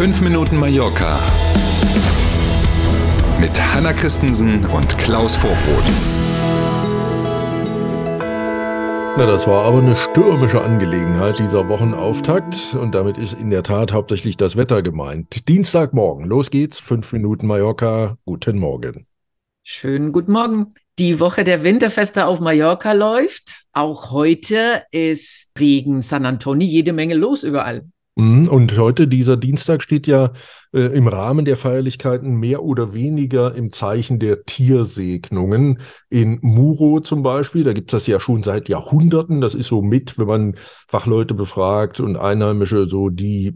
5 Minuten Mallorca mit Hanna Christensen und Klaus Vorbrot. Na, das war aber eine stürmische Angelegenheit, dieser Wochenauftakt. Und damit ist in der Tat hauptsächlich das Wetter gemeint. Dienstagmorgen, los geht's, 5 Minuten Mallorca, guten Morgen. Schönen guten Morgen. Die Woche der Winterfeste auf Mallorca läuft. Auch heute ist wegen San Antonio jede Menge los überall. Mhm, und heute, dieser Dienstag, steht ja äh, im Rahmen der Feierlichkeiten mehr oder weniger im Zeichen der Tiersegnungen. In Muro zum Beispiel, da gibt es das ja schon seit Jahrhunderten. Das ist so mit, wenn man Fachleute befragt und Einheimische, so die,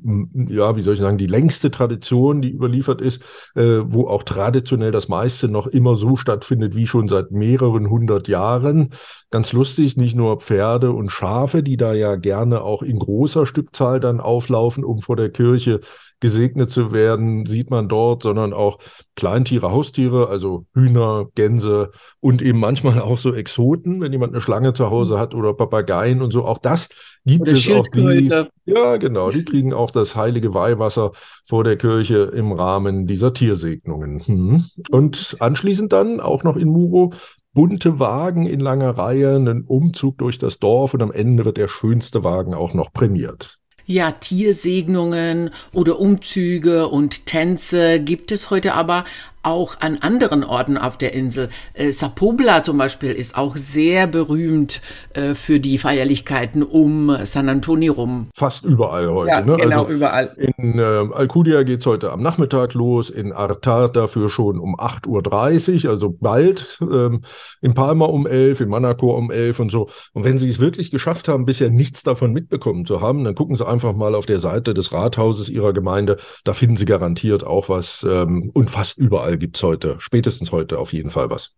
ja, wie soll ich sagen, die längste Tradition, die überliefert ist, äh, wo auch traditionell das meiste noch immer so stattfindet wie schon seit mehreren hundert Jahren. Ganz lustig, nicht nur Pferde und Schafe, die da ja gerne auch in großer Stückzahl dann auflaufen, um vor der Kirche gesegnet zu werden, sieht man dort, sondern auch Kleintiere, Haustiere, also Hühner, Gänse und eben manchmal auch so Exoten, wenn jemand eine Schlange zu Hause hat oder Papageien und so. Auch das gibt oder es auch die. Ja, genau, die kriegen auch das heilige Weihwasser vor der Kirche im Rahmen dieser Tiersegnungen. Hm. Und anschließend dann auch noch in Muro bunte Wagen in langer Reihe, einen Umzug durch das Dorf und am Ende wird der schönste Wagen auch noch prämiert. Ja, Tiersegnungen oder Umzüge und Tänze gibt es heute aber auch an anderen Orten auf der Insel. Äh, Sapobla zum Beispiel ist auch sehr berühmt äh, für die Feierlichkeiten um San Antonio rum. Fast überall heute. Ja, ne? genau, also überall. In äh, Alcudia geht es heute am Nachmittag los, in Artar dafür schon um 8.30 Uhr, also bald. Ähm, in Palma um 11, in Monaco um 11 und so. Und wenn Sie es wirklich geschafft haben, bisher nichts davon mitbekommen zu haben, dann gucken Sie einfach mal auf der Seite des Rathauses Ihrer Gemeinde. Da finden Sie garantiert auch was ähm, und fast überall überall gibt es heute, spätestens heute auf jeden Fall was.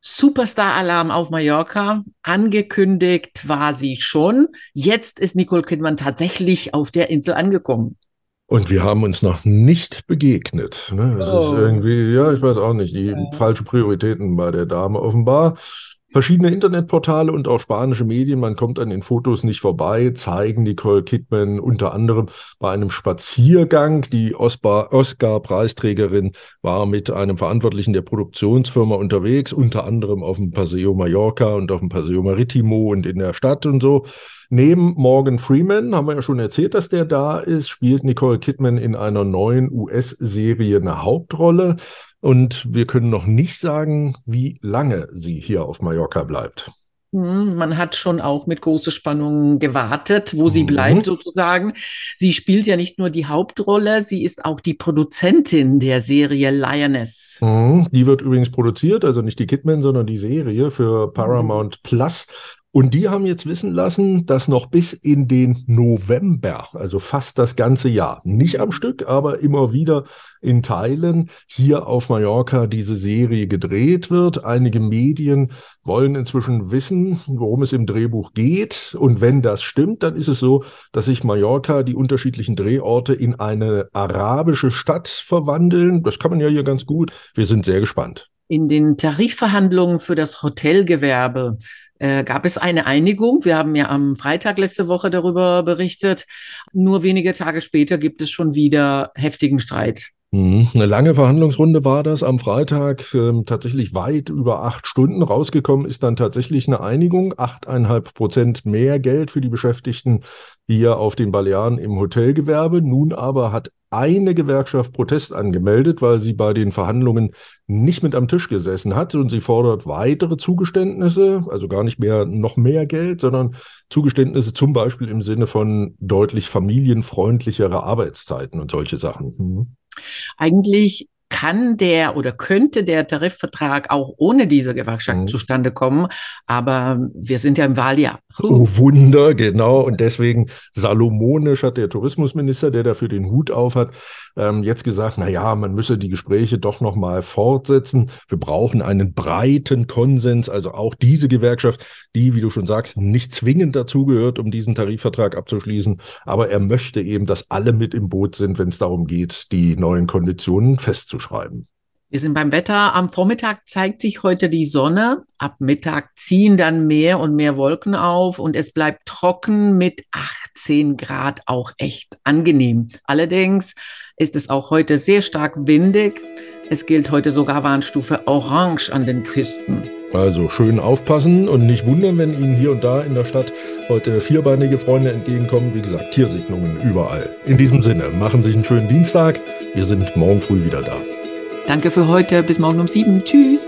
Superstar-Alarm auf Mallorca. Angekündigt war sie schon. Jetzt ist Nicole Kidman tatsächlich auf der Insel angekommen. Und wir haben uns noch nicht begegnet. Ne? Es oh. ist irgendwie, ja, ich weiß auch nicht, die ja. falschen Prioritäten bei der Dame offenbar. Verschiedene Internetportale und auch spanische Medien, man kommt an den Fotos nicht vorbei, zeigen Nicole Kidman unter anderem bei einem Spaziergang. Die Oscar-Preisträgerin war mit einem Verantwortlichen der Produktionsfirma unterwegs, unter anderem auf dem Paseo Mallorca und auf dem Paseo Maritimo und in der Stadt und so. Neben Morgan Freeman, haben wir ja schon erzählt, dass der da ist, spielt Nicole Kidman in einer neuen US-Serie eine Hauptrolle. Und wir können noch nicht sagen, wie lange sie hier auf Mallorca bleibt. Hm, man hat schon auch mit großer Spannung gewartet, wo sie mhm. bleibt sozusagen. Sie spielt ja nicht nur die Hauptrolle, sie ist auch die Produzentin der Serie Lioness. Mhm. Die wird übrigens produziert, also nicht die Kidman, sondern die Serie für Paramount mhm. Plus. Und die haben jetzt wissen lassen, dass noch bis in den November, also fast das ganze Jahr, nicht am Stück, aber immer wieder in Teilen hier auf Mallorca diese Serie gedreht wird. Einige Medien wollen inzwischen wissen, worum es im Drehbuch geht. Und wenn das stimmt, dann ist es so, dass sich Mallorca, die unterschiedlichen Drehorte in eine arabische Stadt verwandeln. Das kann man ja hier ganz gut. Wir sind sehr gespannt. In den Tarifverhandlungen für das Hotelgewerbe äh, gab es eine Einigung. Wir haben ja am Freitag letzte Woche darüber berichtet. Nur wenige Tage später gibt es schon wieder heftigen Streit. Mhm. Eine lange Verhandlungsrunde war das am Freitag, ähm, tatsächlich weit über acht Stunden. Rausgekommen ist dann tatsächlich eine Einigung, achteinhalb Prozent mehr Geld für die Beschäftigten hier auf den Balearen im Hotelgewerbe. Nun aber hat eine Gewerkschaft Protest angemeldet, weil sie bei den Verhandlungen nicht mit am Tisch gesessen hat und sie fordert weitere Zugeständnisse, also gar nicht mehr noch mehr Geld, sondern Zugeständnisse zum Beispiel im Sinne von deutlich familienfreundlichere Arbeitszeiten und solche Sachen. Mhm. Eigentlich kann der oder könnte der Tarifvertrag auch ohne diese Gewerkschaft mhm. zustande kommen. Aber wir sind ja im Wahljahr. Oh Wunder, genau. Und deswegen salomonisch hat der Tourismusminister, der dafür den Hut auf hat, ähm, jetzt gesagt, na ja, man müsse die Gespräche doch noch mal fortsetzen. Wir brauchen einen breiten Konsens. Also auch diese Gewerkschaft, die, wie du schon sagst, nicht zwingend dazugehört, um diesen Tarifvertrag abzuschließen. Aber er möchte eben, dass alle mit im Boot sind, wenn es darum geht, die neuen Konditionen festzuschreiben. Wir sind beim Wetter. Am Vormittag zeigt sich heute die Sonne. Ab Mittag ziehen dann mehr und mehr Wolken auf und es bleibt trocken mit 18 Grad auch echt angenehm. Allerdings ist es auch heute sehr stark windig. Es gilt heute sogar Warnstufe Orange an den Küsten. Also schön aufpassen und nicht wundern, wenn Ihnen hier und da in der Stadt heute vierbeinige Freunde entgegenkommen. Wie gesagt, Tiersegnungen überall. In diesem Sinne, machen Sie sich einen schönen Dienstag. Wir sind morgen früh wieder da. Danke für heute. Bis morgen um sieben. Tschüss.